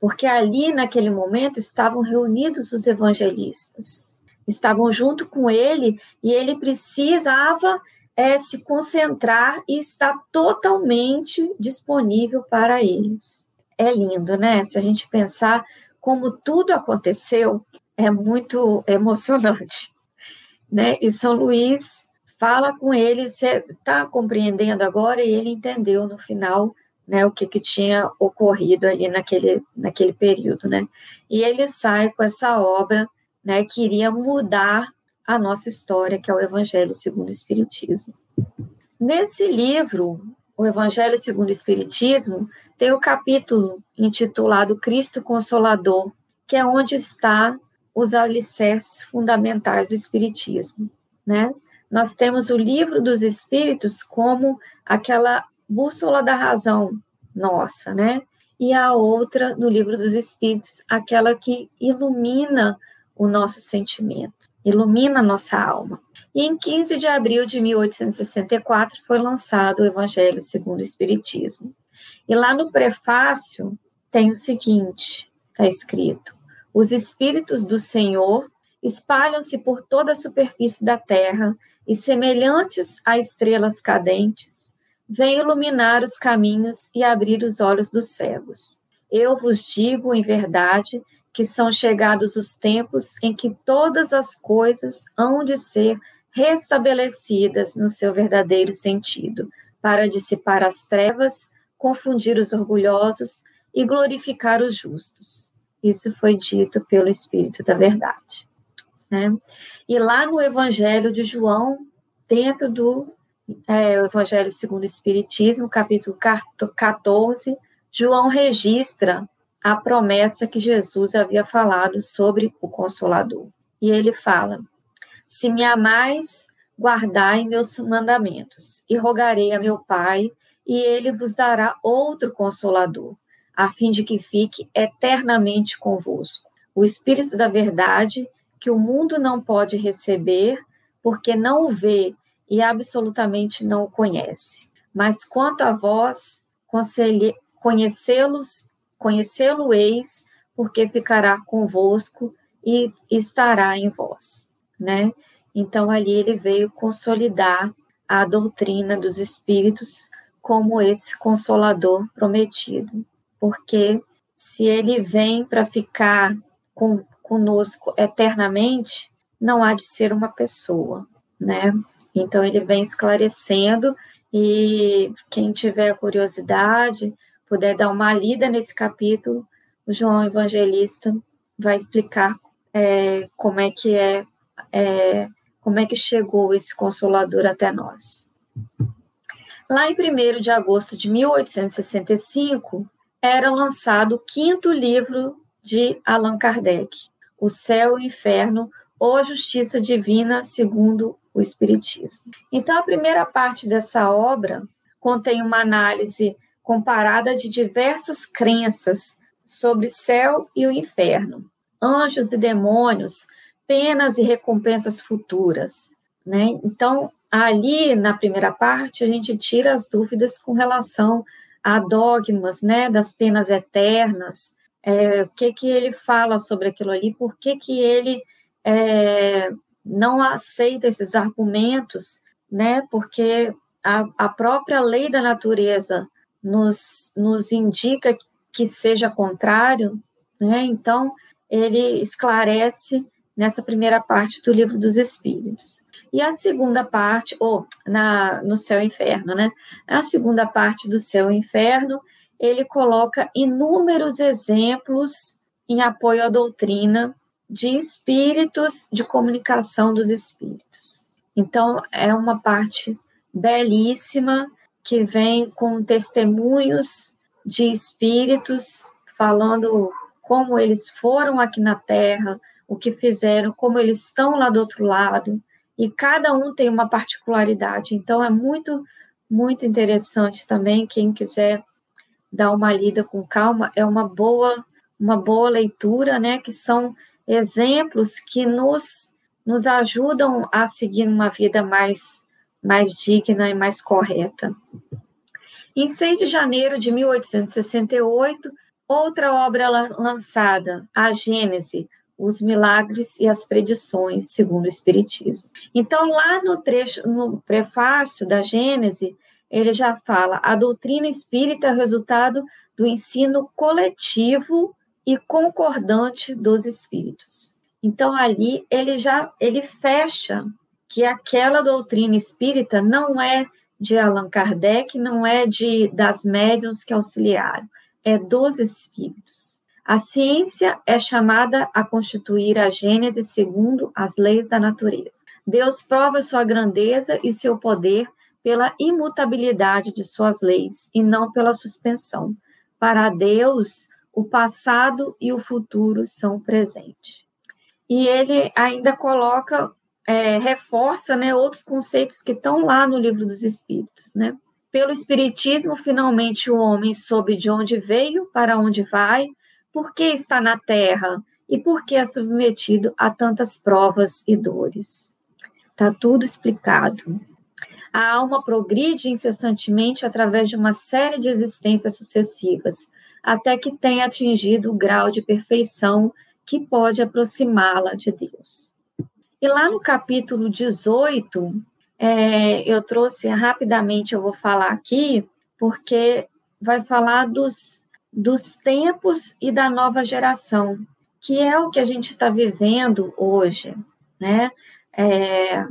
Porque ali, naquele momento, estavam reunidos os evangelistas, estavam junto com ele e ele precisava é, se concentrar e estar totalmente disponível para eles. É lindo, né? Se a gente pensar como tudo aconteceu, é muito emocionante, né? E São Luís fala com ele, você está compreendendo agora? E ele entendeu no final, né, o que, que tinha ocorrido ali naquele, naquele período, né? E ele sai com essa obra, né, que iria mudar a nossa história, que é o Evangelho segundo o Espiritismo. Nesse livro, o Evangelho segundo o Espiritismo, tem o capítulo intitulado Cristo Consolador, que é onde está os alicerces fundamentais do Espiritismo, né? Nós temos o livro dos Espíritos como aquela bússola da razão nossa, né? E a outra no livro dos Espíritos, aquela que ilumina o nosso sentimento, ilumina a nossa alma. E em 15 de abril de 1864 foi lançado o Evangelho segundo o Espiritismo. E lá no prefácio tem o seguinte: está escrito: Os Espíritos do Senhor espalham-se por toda a superfície da terra e, semelhantes a estrelas cadentes, vêm iluminar os caminhos e abrir os olhos dos cegos. Eu vos digo, em verdade, que são chegados os tempos em que todas as coisas hão de ser restabelecidas no seu verdadeiro sentido, para dissipar as trevas, confundir os orgulhosos e glorificar os justos. Isso foi dito pelo Espírito da Verdade. Né? E lá no Evangelho de João, dentro do é, Evangelho segundo o Espiritismo, capítulo 14, João registra a promessa que Jesus havia falado sobre o Consolador. E ele fala: Se me amais, guardai meus mandamentos, e rogarei a meu Pai, e ele vos dará outro Consolador, a fim de que fique eternamente convosco. O Espírito da Verdade, que o mundo não pode receber, porque não o vê e absolutamente não o conhece. Mas quanto a vós, conhecê-los, conhecê-lo-eis, porque ficará convosco e estará em vós, né? Então ali ele veio consolidar a doutrina dos espíritos como esse consolador prometido, porque se ele vem para ficar com, conosco eternamente, não há de ser uma pessoa, né? Então ele vem esclarecendo e quem tiver curiosidade, puder dar uma lida nesse capítulo, o João Evangelista vai explicar é, como é que é, é, como é que chegou esse consolador até nós. Lá em 1 de agosto de 1865, era lançado o quinto livro de Allan Kardec, O Céu e o Inferno, ou justiça divina segundo o Espiritismo. Então, a primeira parte dessa obra contém uma análise comparada de diversas crenças sobre céu e o inferno, anjos e demônios, penas e recompensas futuras. Né? Então, ali na primeira parte, a gente tira as dúvidas com relação a dogmas né, das penas eternas, é, o que, que ele fala sobre aquilo ali, por que, que ele é, não aceita esses argumentos, né? Porque a, a própria lei da natureza nos, nos indica que seja contrário, né? Então, ele esclarece nessa primeira parte do livro dos Espíritos. E a segunda parte, ou na, no céu e inferno, né? A segunda parte do céu e inferno, ele coloca inúmeros exemplos em apoio à doutrina de espíritos, de comunicação dos espíritos. Então, é uma parte belíssima que vem com testemunhos de espíritos falando como eles foram aqui na Terra, o que fizeram, como eles estão lá do outro lado, e cada um tem uma particularidade. Então, é muito, muito interessante também. Quem quiser dar uma lida com calma, é uma boa, uma boa leitura, né? Que são exemplos que nos, nos ajudam a seguir uma vida mais, mais digna e mais correta. Em 6 de janeiro de 1868, outra obra lançada, a Gênese, os milagres e as predições, segundo o Espiritismo. Então, lá no trecho, no prefácio da Gênese, ele já fala: a doutrina espírita é resultado do ensino coletivo e concordante dos espíritos. Então ali ele já ele fecha que aquela doutrina espírita não é de Allan Kardec, não é de das médiuns que auxiliaram, é dos espíritos. A ciência é chamada a constituir a Gênese segundo as leis da natureza. Deus prova sua grandeza e seu poder pela imutabilidade de suas leis e não pela suspensão. Para Deus, o passado e o futuro são o presente. E ele ainda coloca, é, reforça né, outros conceitos que estão lá no livro dos Espíritos. Né? Pelo Espiritismo, finalmente o homem soube de onde veio, para onde vai, por que está na Terra e por que é submetido a tantas provas e dores. Está tudo explicado. A alma progride incessantemente através de uma série de existências sucessivas, até que tenha atingido o grau de perfeição que pode aproximá-la de Deus. E lá no capítulo 18, é, eu trouxe rapidamente, eu vou falar aqui, porque vai falar dos, dos tempos e da nova geração, que é o que a gente está vivendo hoje, né? É,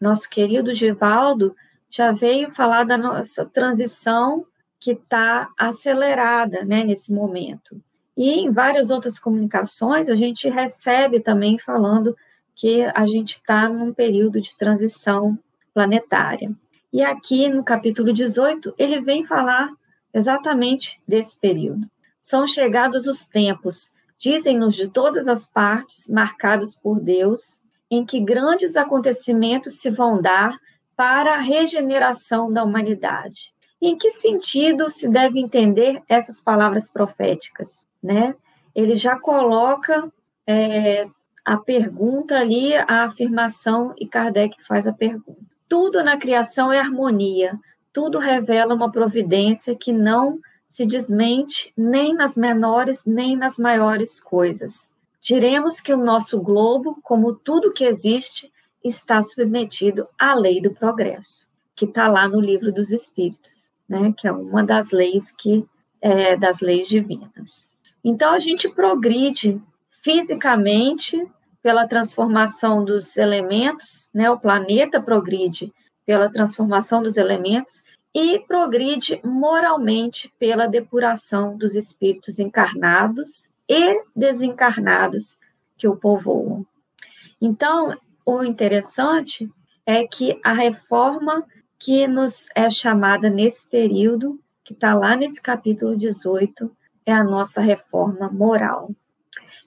nosso querido Givaldo já veio falar da nossa transição que está acelerada né, nesse momento. E em várias outras comunicações, a gente recebe também falando que a gente está num período de transição planetária. E aqui no capítulo 18, ele vem falar exatamente desse período. São chegados os tempos, dizem-nos de todas as partes, marcados por Deus, em que grandes acontecimentos se vão dar para a regeneração da humanidade. Em que sentido se deve entender essas palavras proféticas? Né? Ele já coloca é, a pergunta ali, a afirmação, e Kardec faz a pergunta. Tudo na criação é harmonia, tudo revela uma providência que não se desmente nem nas menores nem nas maiores coisas. Diremos que o nosso globo, como tudo que existe, está submetido à lei do progresso, que está lá no livro dos Espíritos, né? Que é uma das leis que é, das leis divinas. Então a gente progride fisicamente pela transformação dos elementos, né? O planeta progride pela transformação dos elementos e progride moralmente pela depuração dos espíritos encarnados e desencarnados que o povoam. Então, o interessante é que a reforma que nos é chamada nesse período, que está lá nesse capítulo 18, é a nossa reforma moral.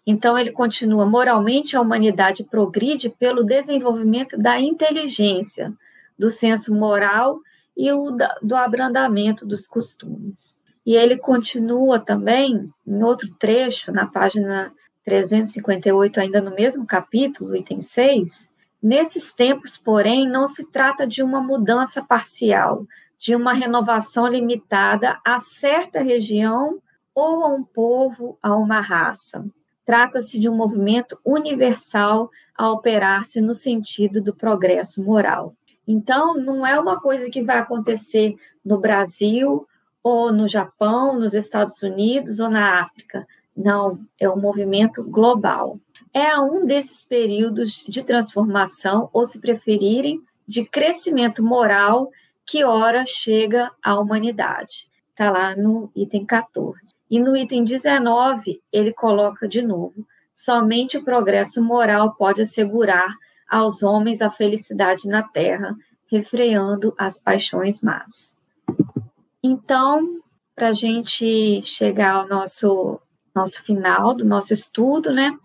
Então, ele continua: moralmente, a humanidade progride pelo desenvolvimento da inteligência, do senso moral e o do abrandamento dos costumes. E ele continua também, em outro trecho, na página 358, ainda no mesmo capítulo, item 6, Nesses tempos, porém, não se trata de uma mudança parcial, de uma renovação limitada a certa região ou a um povo, a uma raça. Trata-se de um movimento universal a operar-se no sentido do progresso moral. Então, não é uma coisa que vai acontecer no Brasil, ou no Japão, nos Estados Unidos ou na África. Não, é um movimento global é um desses períodos de transformação, ou se preferirem, de crescimento moral que ora chega à humanidade. Está lá no item 14. E no item 19, ele coloca de novo: somente o progresso moral pode assegurar aos homens a felicidade na terra, refreando as paixões más. Então, para a gente chegar ao nosso, nosso final do nosso estudo, né?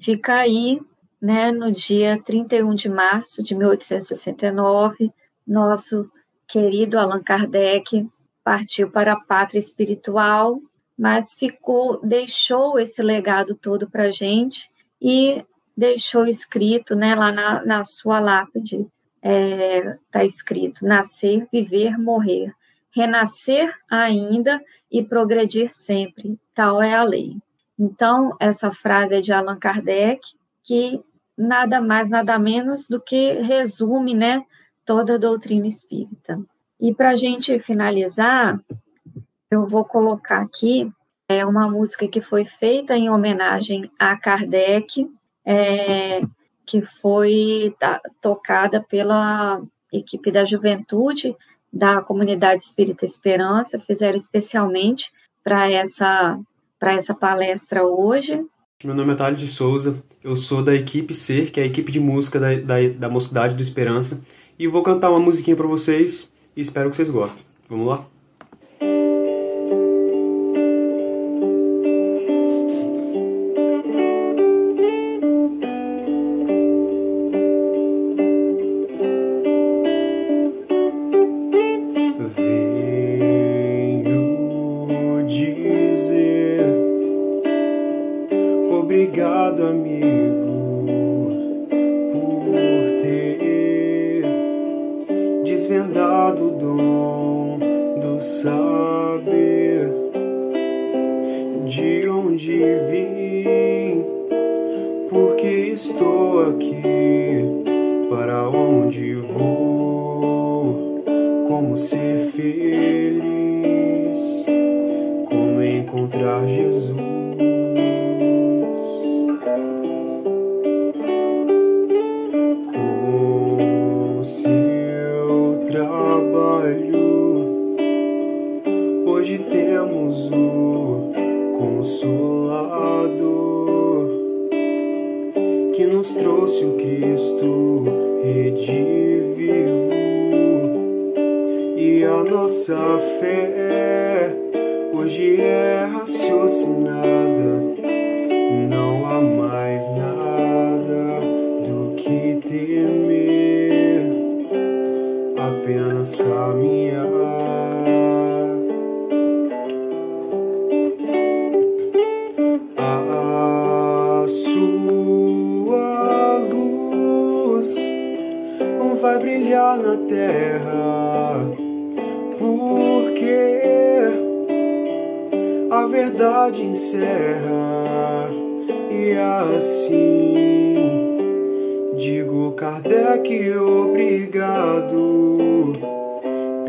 Fica aí, né, no dia 31 de março de 1869, nosso querido Allan Kardec partiu para a pátria espiritual, mas ficou, deixou esse legado todo para a gente e deixou escrito, né, lá na, na sua lápide, está é, escrito: nascer, viver, morrer, renascer ainda e progredir sempre, tal é a lei. Então, essa frase é de Allan Kardec, que nada mais, nada menos do que resume né, toda a doutrina espírita. E para a gente finalizar, eu vou colocar aqui é uma música que foi feita em homenagem a Kardec, é, que foi tocada pela equipe da juventude da comunidade Espírita Esperança, fizeram especialmente para essa, essa palestra hoje. Meu nome é Thales de Souza, eu sou da equipe Ser, que é a equipe de música da, da, da Mocidade do Esperança, e vou cantar uma musiquinha para vocês e espero que vocês gostem. Vamos lá?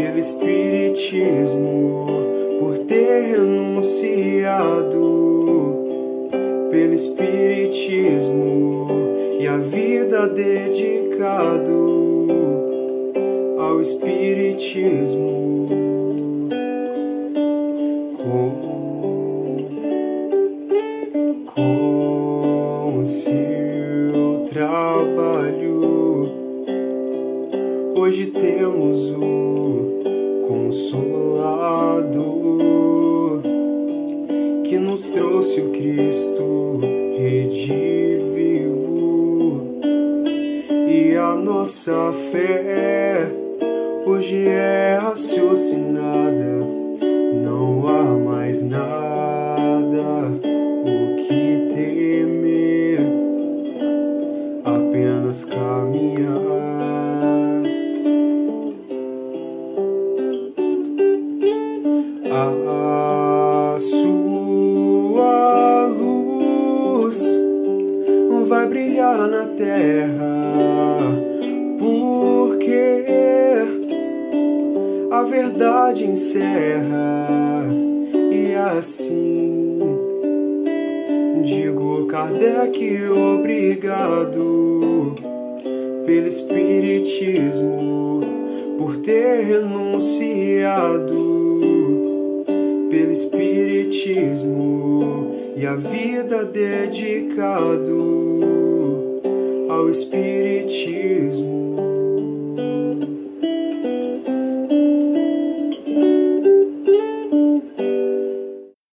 Pelo Espiritismo, por ter renunciado pelo Espiritismo e a vida dedicado ao Espiritismo. O Cristo redivivo e a nossa fé hoje é raciocinada,